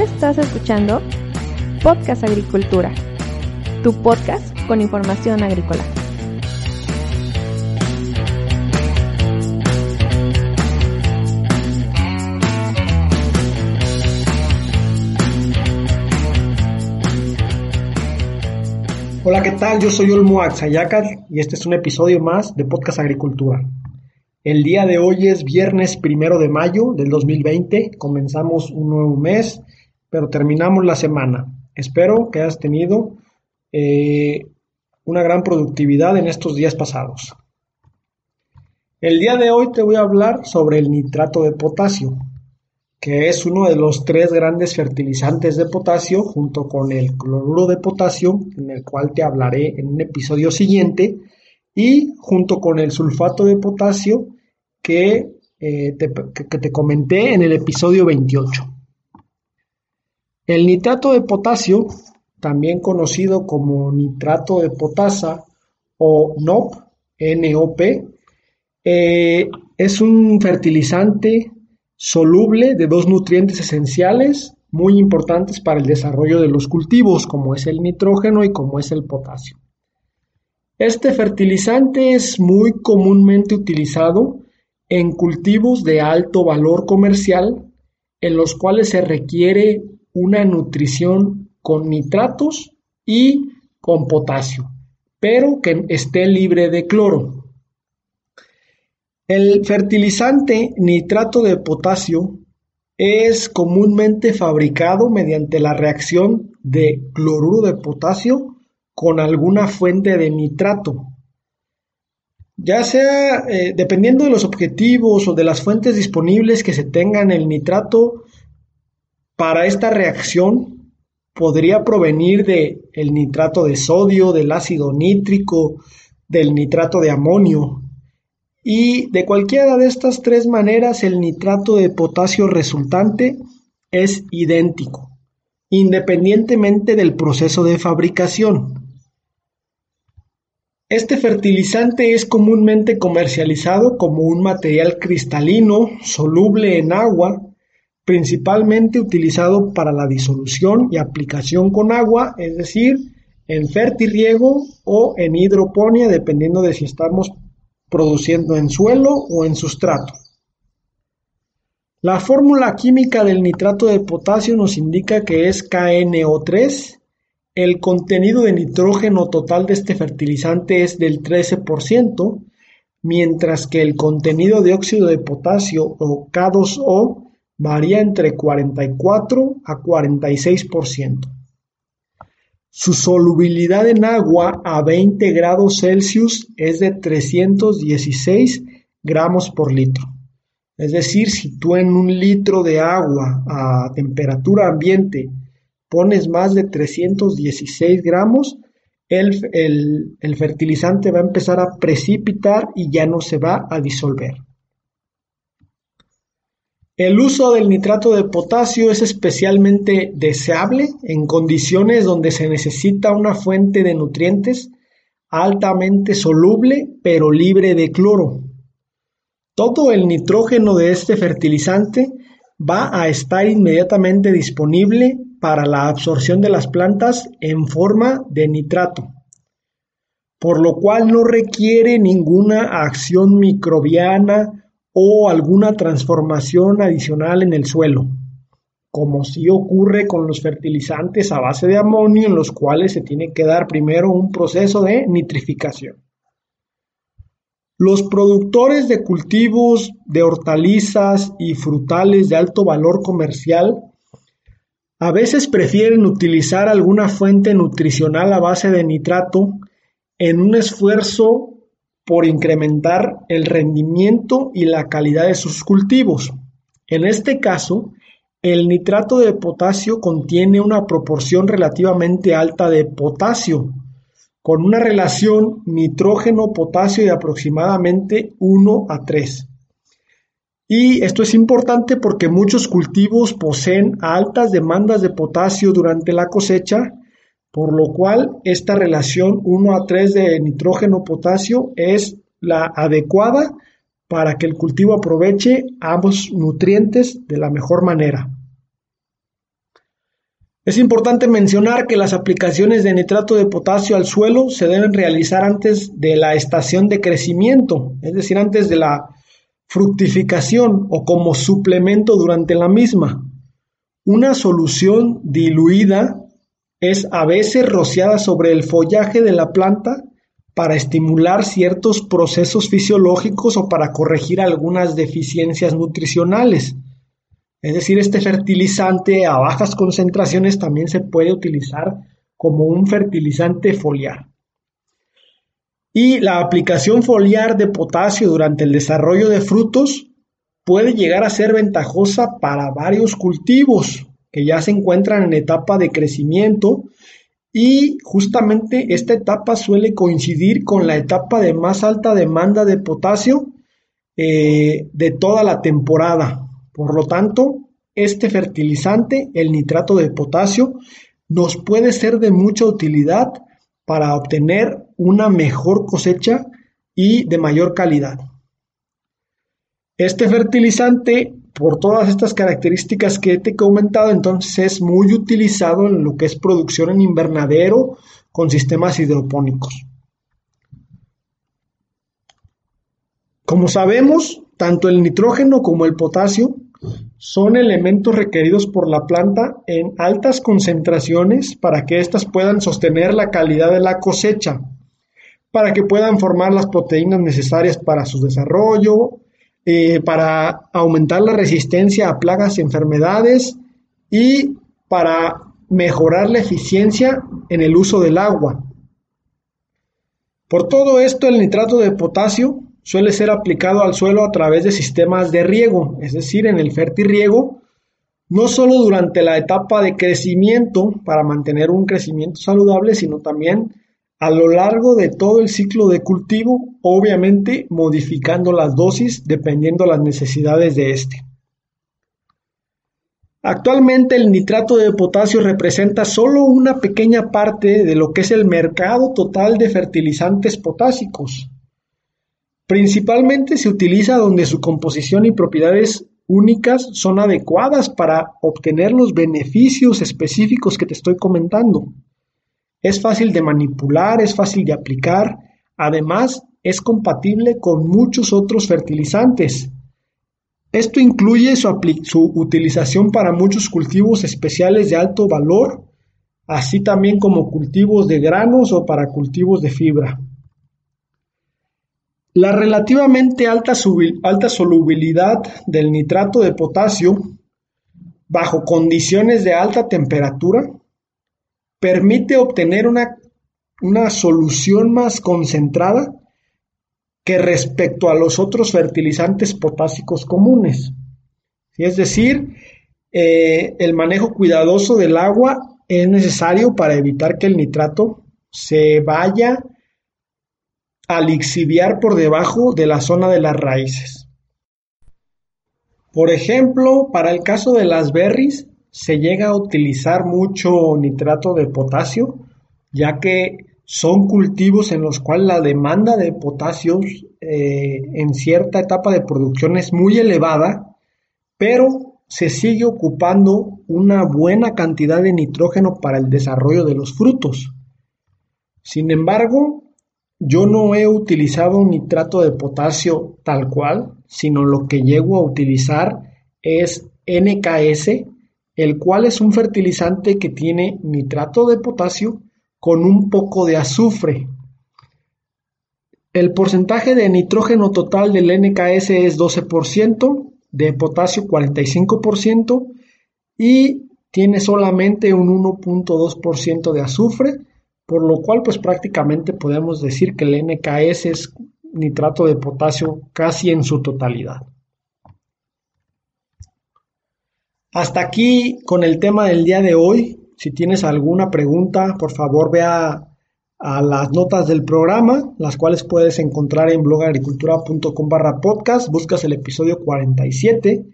Estás escuchando Podcast Agricultura, tu podcast con información agrícola. Hola, ¿qué tal? Yo soy Olmo Axayacat y este es un episodio más de Podcast Agricultura. El día de hoy es viernes primero de mayo del 2020. Comenzamos un nuevo mes, pero terminamos la semana. Espero que hayas tenido eh, una gran productividad en estos días pasados. El día de hoy te voy a hablar sobre el nitrato de potasio, que es uno de los tres grandes fertilizantes de potasio junto con el cloruro de potasio, en el cual te hablaré en un episodio siguiente, y junto con el sulfato de potasio que, eh, te, que te comenté en el episodio 28. El nitrato de potasio, también conocido como nitrato de potasa o NOP, NOP, eh, es un fertilizante soluble de dos nutrientes esenciales muy importantes para el desarrollo de los cultivos, como es el nitrógeno y como es el potasio. Este fertilizante es muy comúnmente utilizado en cultivos de alto valor comercial en los cuales se requiere una nutrición con nitratos y con potasio, pero que esté libre de cloro. El fertilizante nitrato de potasio es comúnmente fabricado mediante la reacción de cloruro de potasio con alguna fuente de nitrato. Ya sea eh, dependiendo de los objetivos o de las fuentes disponibles que se tengan, el nitrato para esta reacción podría provenir de el nitrato de sodio, del ácido nítrico, del nitrato de amonio, y de cualquiera de estas tres maneras el nitrato de potasio resultante es idéntico, independientemente del proceso de fabricación. Este fertilizante es comúnmente comercializado como un material cristalino soluble en agua, principalmente utilizado para la disolución y aplicación con agua, es decir, en fertirriego o en hidroponía, dependiendo de si estamos produciendo en suelo o en sustrato. La fórmula química del nitrato de potasio nos indica que es KNO3. El contenido de nitrógeno total de este fertilizante es del 13%, mientras que el contenido de óxido de potasio o K2O varía entre 44 a 46%. Su solubilidad en agua a 20 grados Celsius es de 316 gramos por litro. Es decir, si tú en un litro de agua a temperatura ambiente pones más de 316 gramos, el, el, fertilizante va a empezar a precipitar y ya no se va a disolver. El uso del nitrato de potasio es especialmente deseable en condiciones donde se necesita una fuente de nutrientes altamente soluble pero libre de cloro. Todo el nitrógeno de este fertilizante va a estar inmediatamente disponible para la absorción de las plantas en forma de nitrato, por lo cual no requiere ninguna acción microbiana o alguna transformación adicional en el suelo, como si ocurre con los fertilizantes a base de amonio en los cuales se tiene que dar primero un proceso de nitrificación. Los productores de cultivos de hortalizas y frutales de alto valor comercial a veces prefieren utilizar alguna fuente nutricional a base de nitrato en un esfuerzo por incrementar el rendimiento y la calidad de sus cultivos. En este caso, el nitrato de potasio contiene una proporción relativamente alta de potasio, con una relación nitrógeno-potasio de aproximadamente 1 a 3. Y esto es importante porque muchos cultivos poseen altas demandas de potasio durante la cosecha por lo cual esta relación 1 a 3 de nitrógeno-potasio es la adecuada para que el cultivo aproveche ambos nutrientes de la mejor manera. Es importante mencionar que las aplicaciones de nitrato de potasio al suelo se deben realizar antes de la estación de crecimiento, es decir, antes de la fructificación o como suplemento durante la misma. Una solución diluida es a veces rociada sobre el follaje de la planta para estimular ciertos procesos fisiológicos o para corregir algunas deficiencias nutricionales. Es decir, este fertilizante a bajas concentraciones también se puede utilizar como un fertilizante foliar. Y la aplicación foliar de potasio durante el desarrollo de frutos puede llegar a ser ventajosa para varios cultivos que ya se encuentran en etapa de crecimiento y justamente esta etapa suele coincidir con la etapa de más alta demanda de potasio eh, de toda la temporada. Por lo tanto, este fertilizante, el nitrato de potasio, nos puede ser de mucha utilidad para obtener una mejor cosecha y de mayor calidad. Este fertilizante, por todas estas características que te he comentado, entonces es muy utilizado en lo que es producción en invernadero con sistemas hidropónicos. Como sabemos, tanto el nitrógeno como el potasio son elementos requeridos por la planta en altas concentraciones para que éstas puedan sostener la calidad de la cosecha, para que puedan formar las proteínas necesarias para su desarrollo, eh, para aumentar la resistencia a plagas y enfermedades y para mejorar la eficiencia en el uso del agua. Por todo esto, el nitrato de potasio suele ser aplicado al suelo a través de sistemas de riego, es decir, en el fertirriego, no solo durante la etapa de crecimiento para mantener un crecimiento saludable, sino también a lo largo de todo el ciclo de cultivo, obviamente modificando las dosis dependiendo las necesidades de este. Actualmente el nitrato de potasio representa solo una pequeña parte de lo que es el mercado total de fertilizantes potásicos. Principalmente se utiliza donde su composición y propiedades únicas son adecuadas para obtener los beneficios específicos que te estoy comentando. Es fácil de manipular, es fácil de aplicar, además es compatible con muchos otros fertilizantes. Esto incluye su, utilización para muchos cultivos especiales de alto valor, así también como cultivos de granos o para cultivos de fibra. La relativamente alta solubilidad del nitrato de potasio bajo condiciones de alta temperatura permite obtener una, una solución más concentrada que respecto a los otros fertilizantes potásicos comunes. Es decir, eh, el manejo cuidadoso del agua es necesario para evitar que el nitrato se vaya a lixiviar por debajo de la zona de las raíces. Por ejemplo, para el caso de las berries, se llega a utilizar mucho nitrato de potasio, ya que son cultivos en los cuales la demanda de potasio eh, en cierta etapa de producción es muy elevada, pero se sigue ocupando una buena cantidad de nitrógeno para el desarrollo de los frutos. Sin embargo, yo no he utilizado nitrato de potasio tal cual, sino lo que llego a utilizar es NKS, el cual es un fertilizante que tiene nitrato de potasio con un poco de azufre. El porcentaje de nitrógeno total del NKS es 12%, de potasio 45% y tiene solamente un 1.2% de azufre, por lo cual pues prácticamente podemos decir que el NKS es nitrato de potasio casi en su totalidad. Hasta aquí con el tema del día de hoy. Si tienes alguna pregunta, por favor vea a las notas del programa, las cuales puedes encontrar en blogagricultura.com barra podcast. Buscas el episodio 47,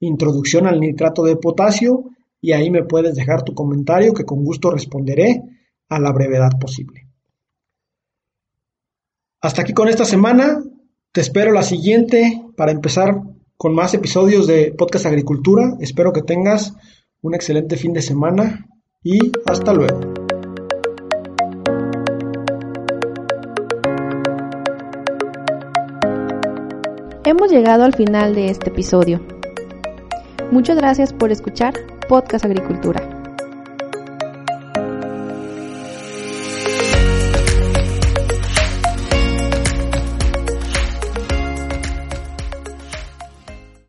Introducción al nitrato de potasio, y ahí me puedes dejar tu comentario que con gusto responderé a la brevedad posible. Hasta aquí con esta semana. Te espero la siguiente para empezar con más episodios de Podcast Agricultura. Espero que tengas un excelente fin de semana y hasta luego. Hemos llegado al final de este episodio. Muchas gracias por escuchar Podcast Agricultura.